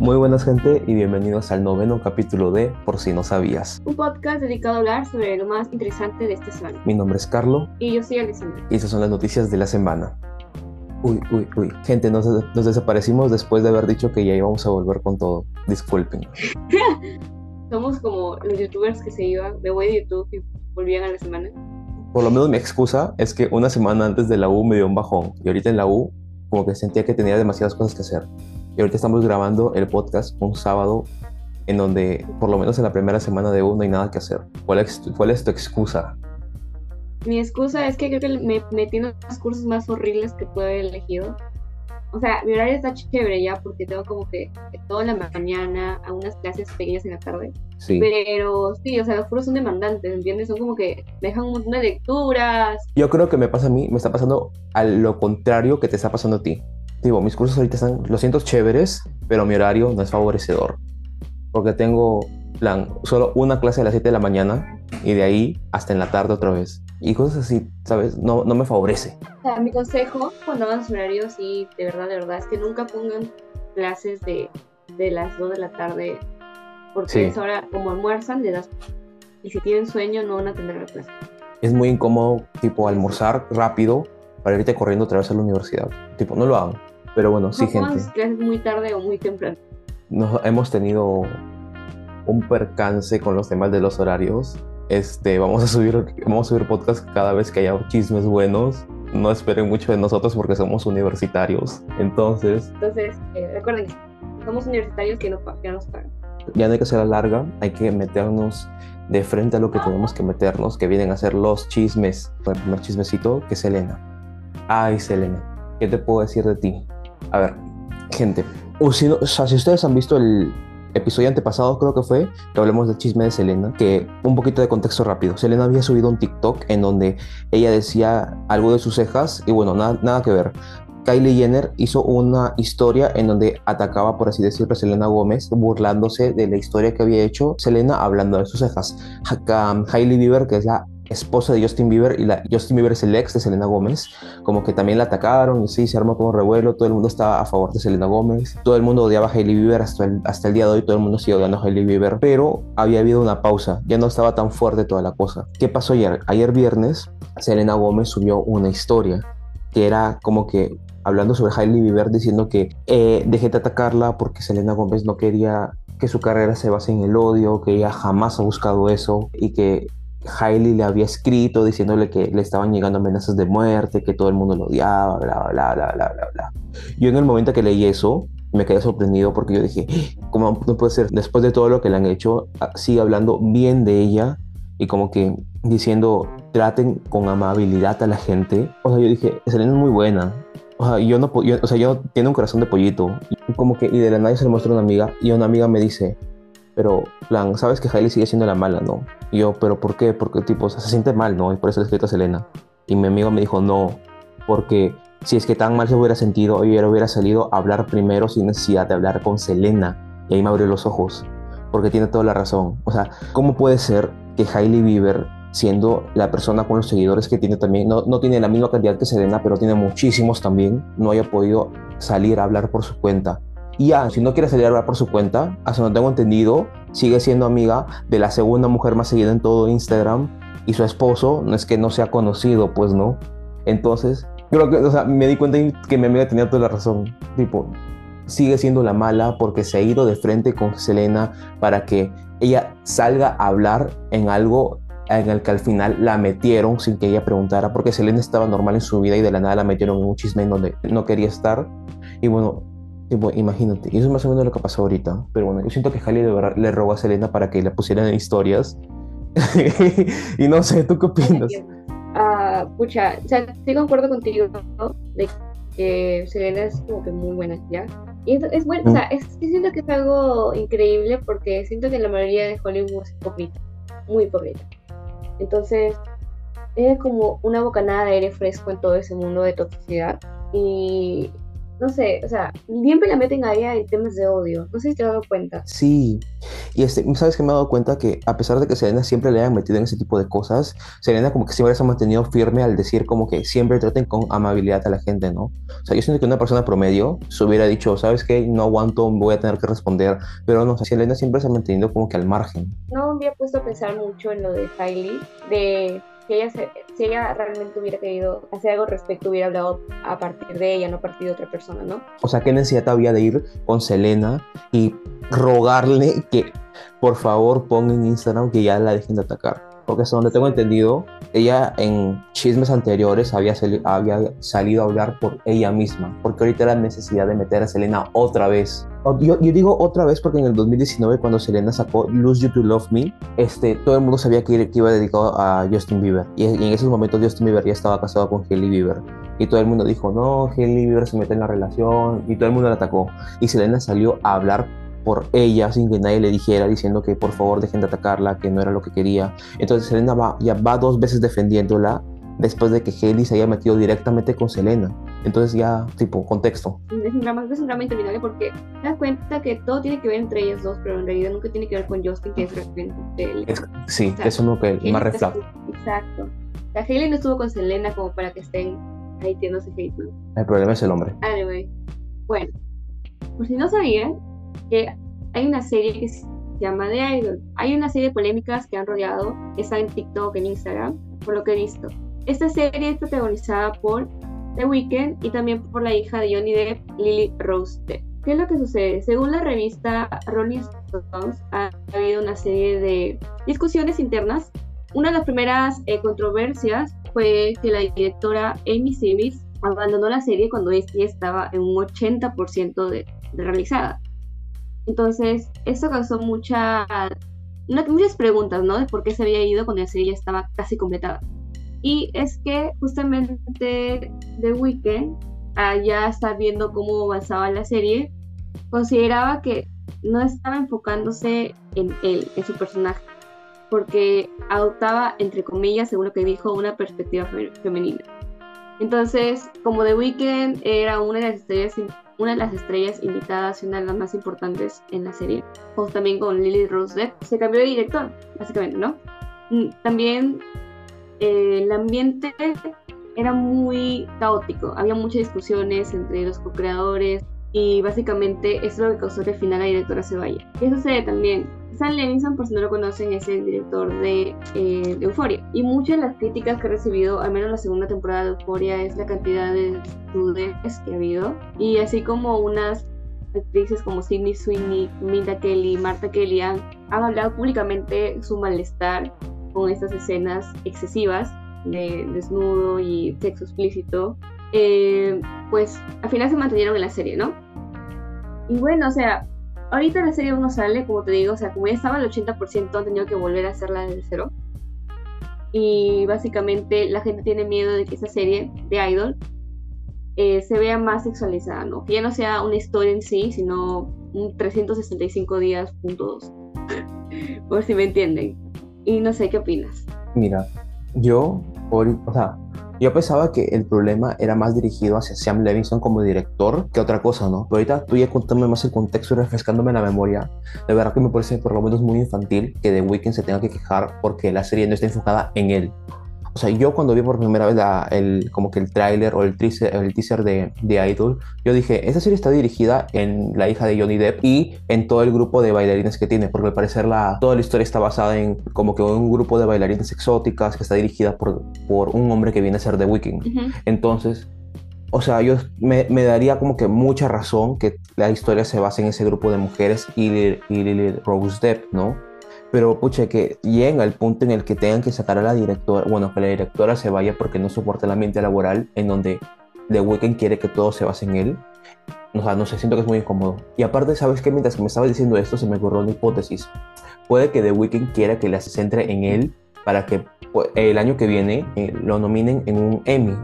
Muy buenas gente y bienvenidos al noveno capítulo de Por si no sabías. Un podcast dedicado a hablar sobre lo más interesante de esta semana. Mi nombre es Carlo Y yo soy Alessandra. y estas son las noticias de la semana. Uy, uy, uy. Gente, nos, nos desaparecimos después de haber dicho que ya íbamos a volver con todo. Disculpen. Somos como los youtubers que se iban, me voy de YouTube y volvían a la semana. Por lo menos mi excusa es que una semana antes de la U me dio un bajón y ahorita en la U como que sentía que tenía demasiadas cosas que hacer. Y ahorita estamos grabando el podcast un sábado en donde por lo menos en la primera semana de U no hay nada que hacer. ¿Cuál es, cuál es tu excusa? Mi excusa es que creo que me metí en los cursos más horribles que pude haber elegido. O sea, mi horario está chévere ya porque tengo como que toda la mañana a unas clases pequeñas en la tarde. Sí. Pero sí, o sea, los cursos son demandantes, ¿entiendes? Son como que me dejan un montón de lecturas. Yo creo que me pasa a mí, me está pasando a lo contrario que te está pasando a ti. Digo, mis cursos ahorita están, lo siento, chéveres, pero mi horario no es favorecedor. Porque tengo, plan, solo una clase a las 7 de la mañana y de ahí hasta en la tarde otra vez. Y cosas así, ¿sabes? No, no me favorece. O sea, mi consejo cuando hagan su horario, sí, de verdad, de verdad, es que nunca pongan clases de, de las 2 de la tarde. Porque Sí. es ahora, como almuerzan, le das. Y si tienen sueño, no van a tener la clase. Es muy incómodo, tipo, almorzar rápido para irte corriendo otra vez a la universidad. Tipo, no lo hagan. Pero bueno, sí, gente. sus clases muy tarde o muy temprano. nos hemos tenido un percance con los temas de los horarios. Este, vamos a subir, vamos a subir podcast cada vez que haya chismes buenos. No esperen mucho de nosotros porque somos universitarios. Entonces, Entonces, eh, recuerden, somos universitarios que no, que no nos pagan. ya no hay que hacer la larga, hay que meternos de frente a lo que tenemos que meternos, que vienen a ser los chismes. El primer chismecito, que es Selena. Ay, Selena, ¿qué te puedo decir de ti? A ver, gente, o si, sea, si ustedes han visto el episodio antepasado, creo que fue, que hablamos del chisme de Selena, que un poquito de contexto rápido. Selena había subido un TikTok en donde ella decía algo de sus cejas y bueno, nada, nada que ver. Kylie Jenner hizo una historia en donde atacaba, por así decirlo, a Selena Gómez, burlándose de la historia que había hecho Selena hablando de sus cejas. Ha- Hailey Bieber, que es la esposa de Justin Bieber, y la, Justin Bieber es el ex de Selena Gómez, como que también la atacaron y sí, se armó como revuelo, todo el mundo estaba a favor de Selena Gómez, todo el mundo odiaba a Hailey Bieber hasta el, hasta el día de hoy, todo el mundo sigue odiando a Hailey Bieber, pero había habido una pausa, ya no estaba tan fuerte toda la cosa. ¿Qué pasó ayer? Ayer viernes, Selena Gómez subió una historia que era como que hablando sobre Hailey Bieber diciendo que eh, dejé de atacarla porque Selena Gómez no quería que su carrera se base en el odio, que ella jamás ha buscado eso y que Hailey le había escrito diciéndole que le estaban llegando amenazas de muerte, que todo el mundo lo odiaba, bla, bla, bla, bla, bla, bla. Yo en el momento que leí eso me quedé sorprendido porque yo dije, ¿cómo no puede ser? Después de todo lo que le han hecho, ah, sigue hablando bien de ella y como que diciendo, traten con amabilidad a la gente. O sea, yo dije, Selena es muy buena. O sea, yo no, yo- o sea, yo tiene un corazón de pollito. Como que, y de la nada se le muestra una amiga y una amiga me dice, pero, plan, sabes que Hailey sigue siendo la mala, ¿no? Yo, pero ¿por qué? Porque, tipo, se siente mal, ¿no? Y por eso le he escrito a Selena. Y mi amigo me dijo, no, porque si es que tan mal se hubiera sentido, yo hubiera salido a hablar primero sin necesidad de hablar con Selena. Y ahí me abrió los ojos, porque tiene toda la razón. O sea, ¿cómo puede ser que Hailey Bieber, siendo la persona con los seguidores que tiene también, no, no tiene la misma cantidad que Selena, pero tiene muchísimos también, no haya podido salir a hablar por su cuenta? Y ya, si no quiere hablar por su cuenta, hasta donde tengo entendido, sigue siendo amiga de la segunda mujer más seguida en todo Instagram y su esposo no es que no sea conocido, pues no. Entonces, creo que, o sea, me di cuenta que mi amiga tenía toda la razón. Tipo, sigue siendo la mala porque se ha ido de frente con Selena para que ella salga a hablar en algo en el que al final la metieron sin que ella preguntara, porque Selena estaba normal en su vida y de la nada la metieron en un chisme en donde no quería estar. Y bueno, tipo, imagínate, y eso es más o menos lo que pasó ahorita. Pero bueno, yo siento que Hailey de verdad le robó a Selena para que la pusieran en historias. y no sé, ¿tú qué opinas? Ah, pucha, o sea, sí concuerdo contigo, ¿no? De que Selena es como que muy buena, ¿ya? Y es, es bueno, o sea, es, sí siento que es algo increíble porque siento que la mayoría de Hollywood es hipócrita, muy hipócrita. Entonces, es como una bocanada de aire fresco en todo ese mundo de toxicidad. Y no sé, o sea, siempre la meten a ella en temas de odio. No sé si te has dado cuenta. Sí, y este, sabes que me he dado cuenta que a pesar de que Selena siempre le hayan metido en ese tipo de cosas, Selena como que siempre se ha mantenido firme al decir como que siempre traten con amabilidad a la gente, ¿no? O sea, yo siento que una persona promedio se hubiera dicho, ¿sabes qué? No aguanto, voy a tener que responder, pero no, o sea, Selena siempre se ha mantenido como que al margen. No me había puesto a pensar mucho en lo de Kylie, de si ella, si ella realmente hubiera querido hacer algo respecto, hubiera hablado a partir de ella, no a partir de otra persona, ¿no? O sea, ¿qué necesidad había de ir con Selena y rogarle que por favor ponga en Instagram que ya la dejen de atacar? Porque hasta donde tengo entendido, ella en chismes anteriores había, había salido a hablar por ella misma, porque ahorita era necesidad de meter a Selena otra vez. Yo, yo, digo otra vez porque en el 2019 cuando Selena sacó Lose You to Love Me, este, todo el mundo sabía que, iba dedicado a Justin Bieber. Y, en esos momentos Justin Bieber ya estaba casado con Hailey Bieber. Y todo el mundo dijo, no, Hailey Bieber se mete en la relación. Y todo el mundo la atacó. Y Selena salió a hablar por ella sin que nadie le dijera, diciendo que por favor dejen de atacarla, que no era lo que quería. Entonces Selena ya va dos veces defendiéndola después de que Haley se haya metido directamente con Selena. Entonces ya, tipo, contexto. Es un drama, es un drama interminable porque te das cuenta que todo tiene que ver entre ellos dos, pero en realidad nunca tiene que ver con Justin, que es realmente él. sí, eso es lo que más refleja. Exacto. La Haley no estuvo con Selena como para que estén ahí tiéndose hate. El problema es el hombre. Anyway. Bueno, por si no sabían, que hay una serie que se llama The Idol. Hay una serie de polémicas que han rodeado, que está en TikTok, en Instagram, por lo que he visto. Esta serie es protagonizada por The Weeknd y también por la hija de Johnny Depp, Lily Rose Depp. ¿Qué es lo que sucede? Según la revista Rolling Stones, ha habido una serie de discusiones internas. Una de las primeras eh, controversias fue que la directora Amy Seavis abandonó la serie cuando esta estaba en un 80% de realizada. Entonces, eso causó mucha, muchas preguntas, ¿no? De por qué se había ido cuando la serie ya estaba casi completada. Y es que justamente The Weeknd, ya estar viendo cómo avanzaba la serie, consideraba que no estaba enfocándose en él, en su personaje, porque adoptaba, entre comillas, según lo que dijo, una perspectiva femenina. Entonces, como The Weeknd era una de las estrellas una de las estrellas invitadas y una de las más importantes en la serie, pues también con Lily Rose Depp, se cambió de director, básicamente, ¿no? Mm, también eh, el ambiente era muy caótico, había muchas discusiones entre los co-creadores y básicamente eso es lo que causó que al final la directora se vaya. Eso sucede también Sam Levinson, por si no lo conocen, es el director de, eh, Euphoria. Y muchas de las críticas que ha recibido, al menos la segunda temporada de Euphoria, es la cantidad de dudes que ha habido. Y así como unas actrices como Sidney Sweeney, Minda Kelly, Marta Kelly han, hablado públicamente su malestar con estas escenas excesivas de desnudo y sexo explícito, eh, pues al final se mantuvieron en la serie, ¿no? Y bueno, o sea, ahorita la serie aún no sale, como te digo, o sea, como ya estaba al 80%, han tenido que volver a hacerla desde cero. Y básicamente la gente tiene miedo de que esa serie de Idol eh, se vea más sexualizada, ¿no? Que ya no sea una historia en sí, sino un 365 días punto Por si me entienden. Y no sé qué opinas. Mira, yo, yo pensaba que el problema era más dirigido hacia Sam Levinson como director que otra cosa, ¿no? Pero ahorita tú ya contándome más el contexto y refrescándome la memoria, de verdad que me parece por lo menos muy infantil que The Weeknd se tenga que quejar porque la serie no está enfocada en él. O sea, yo cuando vi por primera vez el, como que el tráiler o el teaser, el teaser de, de, Idol, yo dije, esta serie está dirigida en la hija de Johnny Depp y en todo el grupo de bailarines que tiene, porque al parecer la, toda la historia está basada en como que un grupo de bailarines exóticas que está dirigida por, por un hombre que viene a ser The Weeknd. Entonces, o sea, yo me, me, daría como que mucha razón que la historia se base en ese grupo de mujeres y Lily Rose Depp, ¿no? Pero pucha, que llega el punto en el que tengan que sacar a la directora, bueno, que la directora se vaya porque no soporta el ambiente laboral en donde The Weeknd quiere que todo se base en él. O sea, no sé, siento que es muy incómodo. Y aparte, ¿sabes qué? Mientras que me estaba diciendo esto, se me ocurrió una hipótesis. Puede que The Weeknd quiera que la se centre en él para que pues, el año que viene eh, lo nominen en un Emmy.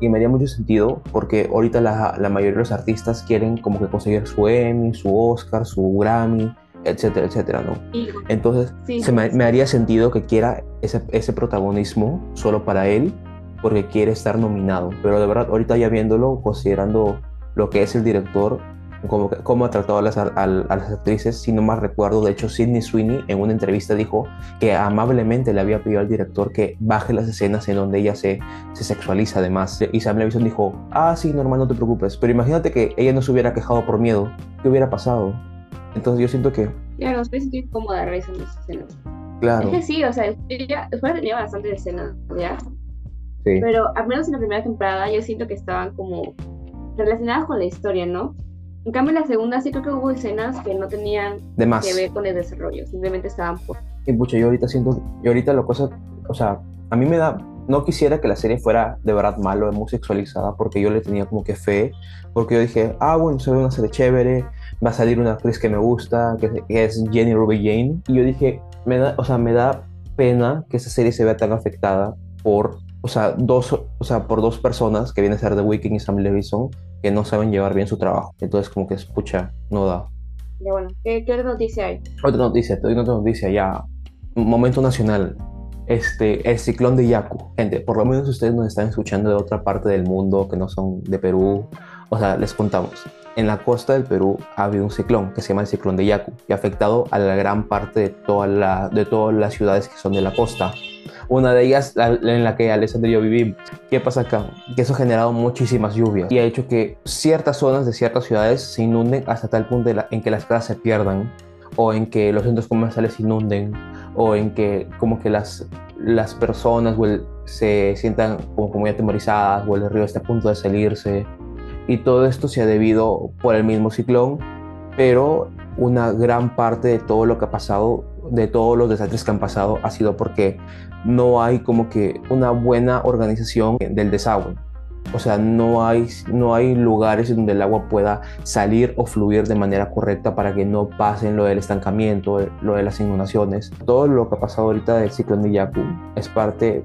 Y me haría mucho sentido porque ahorita la, la mayoría de los artistas quieren como que conseguir su Emmy, su Oscar, su Grammy etcétera, etcétera, ¿no? Entonces, se me, me, haría sentido que quiera ese, ese, protagonismo solo para él, porque quiere estar nominado. Pero de verdad, ahorita ya viéndolo, considerando lo que es el director, cómo, cómo ha tratado a las, a, a las actrices. Si no mal recuerdo, de hecho, Sidney Sweeney en una entrevista dijo que amablemente le había pedido al director que baje las escenas en donde ella se, se sexualiza además. Y Sam Levinson dijo, ah, sí, normal, no te preocupes. Pero imagínate que ella no se hubiera quejado por miedo. ¿Qué hubiera pasado? Entonces yo siento que... Claro, estoy sintiendo incómoda realizando esas escenas. Claro. Es que sí, o sea, ella después tenía bastantes escenas, ¿ya? Sí. Pero al menos en la primera temporada yo siento que estaban como relacionadas con la historia, ¿no? En cambio en la segunda sí creo que hubo escenas que no tenían De más. que ver con el desarrollo, simplemente estaban por... Y pucha, yo ahorita siento, y ahorita la cosa, o sea, a mí me da, no quisiera que la serie fuera de verdad malo, muy sexualizada, porque yo le tenía como que fe, porque yo dije, ah, bueno, se ve una serie chévere, va a salir una actriz que me gusta, que, que es Jenny Ruby Jane, y yo dije, me da, o sea, me da pena que esa serie se vea tan afectada por, o sea, dos, o sea, por dos personas que vienen a ser The Weeknd y Sam Levinson, que no saben llevar bien su trabajo. Entonces, como que, pucha, no da. Ya bueno, ¿qué, qué otra noticia hay? Otra noticia, otra noticia ya. Momento nacional. Este, el ciclón de Yaku. Gente, por lo menos ustedes nos están escuchando de otra parte del mundo que no son de Perú. O sea, les contamos. En la costa del Perú ha habido un ciclón que se llama el ciclón de Yaku, que ha afectado a la gran parte de, toda la, de todas las ciudades que son de la costa. Una de ellas la- en la que Alessandro y yo vivimos. ¿Qué pasa acá? Que eso ha generado muchísimas lluvias y ha hecho que ciertas zonas de ciertas ciudades se inunden hasta tal punto en que las casas se pierdan o en que los centros comerciales se inunden o en que como que las, las personas se sientan como muy atemorizadas o el río está a punto de salirse y todo esto se ha debido por el mismo ciclón pero una gran parte de todo lo que ha pasado de todos los desastres que han pasado ha sido porque no hay como que una buena organización del desagüe o sea, no hay, no hay lugares donde el agua pueda salir o fluir de manera correcta para que no pasen lo del estancamiento, lo de las inundaciones. Todo lo que ha pasado ahorita del ciclón de Yaku es parte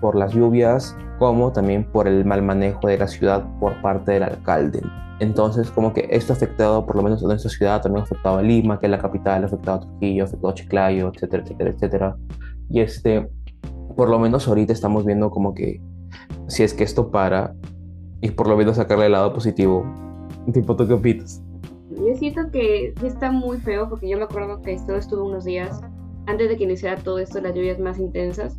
por las lluvias, como también por el mal manejo de la ciudad por parte del alcalde. Entonces, como que esto ha afectado, por lo menos a nuestra ciudad, también ha afectado a Lima, que es la capital, ha afectado a Trujillo, ha afectado a Chiclayo, etcétera, etcétera, etcétera. Y este, por lo menos ahorita estamos viendo como que si es que esto para y por lo menos sacarle el lado positivo. Tipo, ¿tú qué opinas? Yo siento que está muy feo porque yo me acuerdo que esto estuvo unos días antes de que iniciara todo esto, las lluvias más intensas.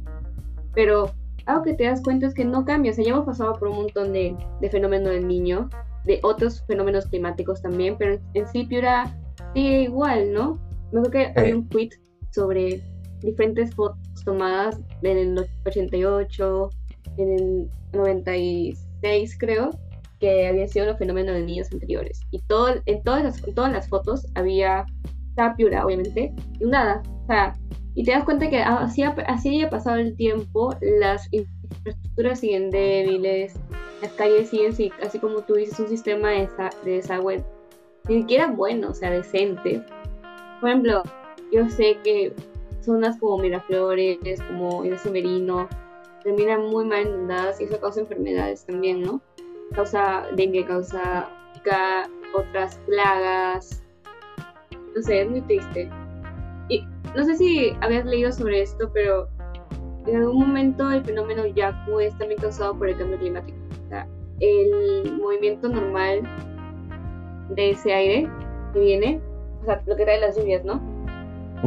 Pero algo que te das cuenta es que no cambia. O sea, ya hemos pasado por un montón de, de fenómeno del niño, de otros fenómenos climáticos también, pero en sí Piura sigue igual, ¿no? Me acuerdo que había un tweet sobre diferentes fotos tomadas en el 88, en el 96 creo, que había sido los fenómenos de niños anteriores. Y todo, en, todas las, en todas las fotos había, estaba Piura, obviamente, y nada. O sea, y te das cuenta que así, así haya pasado el tiempo, las infraestructuras siguen débiles, las calles siguen, sí, así como tú dices, un sistema de, de desagüe ni siquiera bueno, o sea, decente. Por ejemplo, yo sé que zonas como Miraflores, como Inés Severino, terminan muy mal inundadas y eso causa enfermedades también, ¿no? Causa dengue, causa otras plagas. No sé, es muy triste. Y no sé si habías leído sobre esto, pero en algún momento el fenómeno Yaku es también causado por el cambio climático. O sea, el movimiento normal de ese aire que viene, o sea, lo que trae las lluvias, ¿no?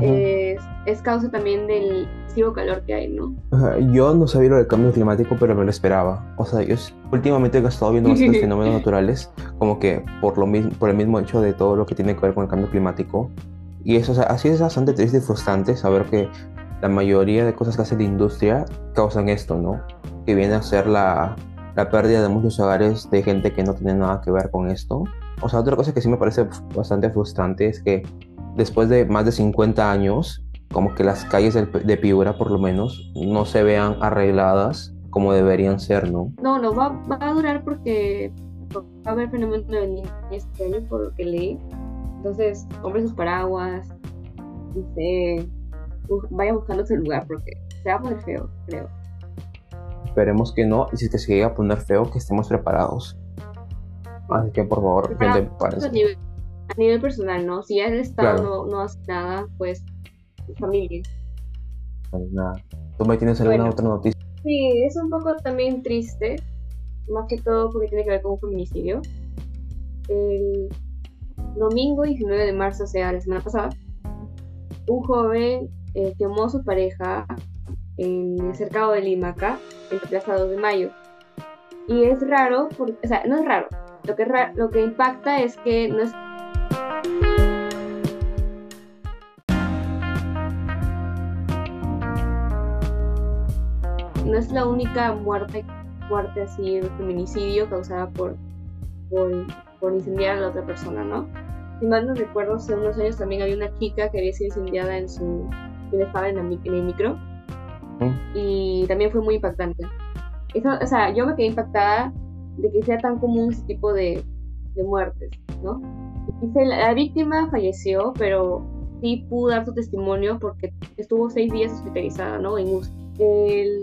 Es, es causa también del excesivo calor que hay, ¿no? Ajá, Yo no sabía lo del cambio climático, pero me lo esperaba. O sea, yo últimamente he estado viendo bastantes fenómenos naturales, como que por, lo mismo, por el mismo hecho de todo lo que tiene que ver con el cambio climático. Y eso, o sea, así es bastante triste y frustrante saber que la mayoría de cosas que hace la industria causan esto, ¿no? Que viene a ser la, la pérdida de muchos hogares de gente que no tiene nada que ver con esto. O sea, otra cosa que sí me parece bastante frustrante es que después de más de 50 años, como que las calles de Piura, por lo menos, no se vean arregladas como deberían ser, ¿no? No, no, va, va a durar porque va a haber fenómeno de niños este año, por lo que leí. Entonces, compre sus paraguas, bu- vaya buscando su lugar porque se va a poner feo, creo. Esperemos que no, y si es que se llega a poner feo, que estemos preparados. Así que, por favor, gente, a nivel, a nivel personal, ¿no? Si ya el Estado Claro. no, no hace nada, pues familia. Pues nada. ¿Tú me tienes alguna Bueno. otra noticia? Sí, es un poco también triste, más que todo porque tiene que ver con un feminicidio. el domingo 19 de marzo, o sea, la semana pasada, un joven eh, quemó a su pareja en el cercado de Lima, acá, en la Plaza 2 de Mayo. Y es raro, o sea, no es raro. Lo que, lo que impacta es que no es es la única muerte, muerte así, feminicidio causada por, por, incendiar a la otra persona, ¿no? Si mal no recuerdo, hace unos años también había una chica que había sido incendiada en su... estaba en, el micro. Y también fue muy impactante. Eso, o sea, yo me quedé impactada de que sea tan común ese tipo de, de muertes, ¿no? Dice, la, la víctima falleció, pero sí pudo dar su testimonio porque estuvo seis días hospitalizada, ¿no? En El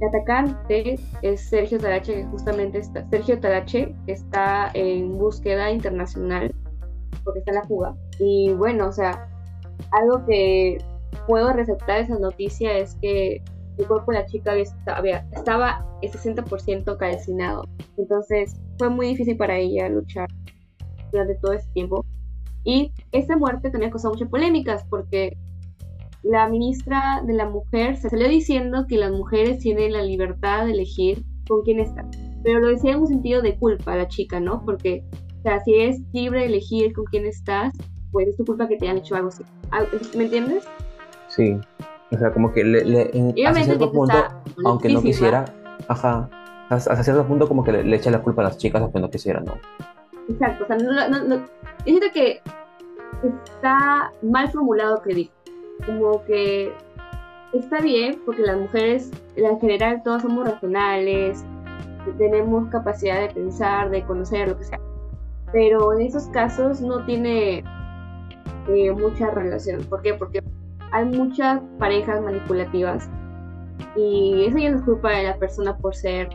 el atacante es Sergio Talache, que justamente está, Sergio Talache está en búsqueda internacional porque está en la fuga. Y bueno, o sea, algo que puedo resaltar esa noticia es que el cuerpo de la chica había, estaba el 60% calcinado. Entonces fue muy difícil para ella luchar durante todo ese tiempo. Y esta muerte también causó muchas polémicas porque la ministra de la Mujer se salió diciendo que las mujeres tienen la libertad de elegir con quién están. Pero lo decía en un sentido de culpa a la chica, ¿no? Porque, sea, si es libre de elegir con quién estás, pues es tu culpa que te hayan hecho algo así. ¿Me entiendes? Sí. O sea, como que le, le cierto punto, aunque no quisiera, ajá, hasta cierto punto como que le, echa la culpa a las chicas aunque no quisieran, ¿no? Exacto, o sea, no, no, no, siento que está mal formulado que dijo como que está bien porque las mujeres en general todas somos racionales, tenemos capacidad de pensar, de conocer, lo que sea. Pero en esos casos no tiene eh, mucha relación. ¿Por qué? Porque hay muchas parejas manipulativas y eso ya no es culpa de la persona por ser,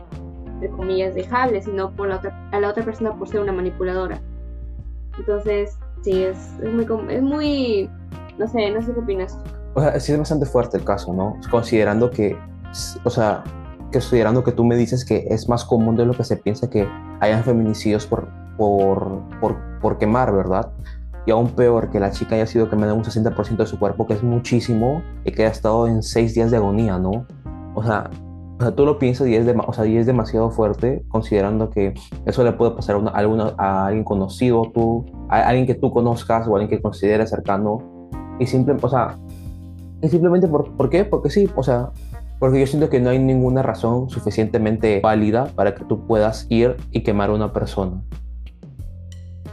entre comillas, dejable, sino por la otra, a la otra persona por ser una manipuladora. Entonces, sí, es, es muy, es muy no sé, no sé qué opinas. O sea, sí es bastante fuerte el caso, ¿no? Considerando que, o sea, considerando que tú me dices que es más común de lo que se piensa que hayan feminicidios por, por, por, por quemar, ¿verdad? Y aún peor, que la chica haya sido quemada un 60% de su cuerpo, que es muchísimo, y que haya estado en seis días de agonía, ¿no? O sea, o sea, tú lo piensas y es, o sea, y es demasiado fuerte, considerando que eso le puede pasar a, una, a, alguien conocido, tú, a alguien que tú conozcas o a alguien que consideres cercano, y simple, o sea, y simplemente por, ¿por qué? Porque sí, o sea, porque yo siento que no hay ninguna razón suficientemente válida para que tú puedas ir y quemar a una persona.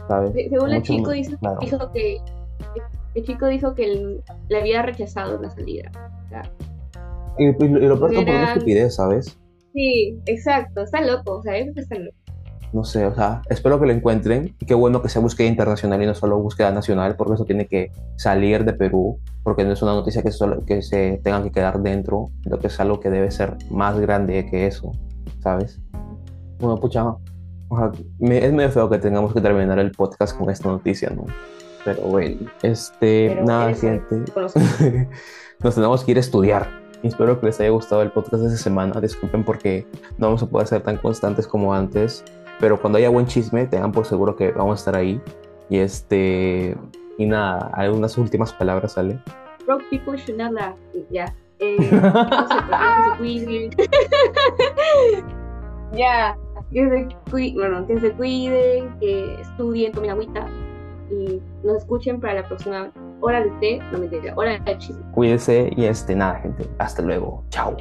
¿Sabes? Según el chico dijo, que el chico dijo que le había rechazado la salida. y, lo peor por una estupidez, ¿sabes? Sí, exacto, está loco, o sea, eso está loco no sé, o sea, espero que lo encuentren y qué bueno que sea búsqueda internacional y no solo búsqueda nacional, porque eso tiene que salir de Perú, porque no es una noticia que, solo, que se tenga que quedar dentro, lo que es algo que debe ser más grande que eso, ¿sabes? Bueno, pucha, o sea, es medio feo que tengamos que terminar el podcast con esta noticia, ¿no? Pero bueno, este, nada, gente, nos tenemos que ir a estudiar. Espero que les haya gustado el podcast de esta semana. Disculpen porque no vamos a poder ser tan constantes como antes. Pero cuando haya buen chisme, tengan por seguro que vamos a estar ahí. Y este. Y nada, algunas últimas palabras, ¿sale? Broke people should not laugh. Ya. Eh, no se ya. Que se, bueno, que se cuiden, que estudien, tomen agüita y nos escuchen para la próxima hora de té, no me diga, hora de chisme. Cuídense y este, nada, gente. Hasta luego. Chao.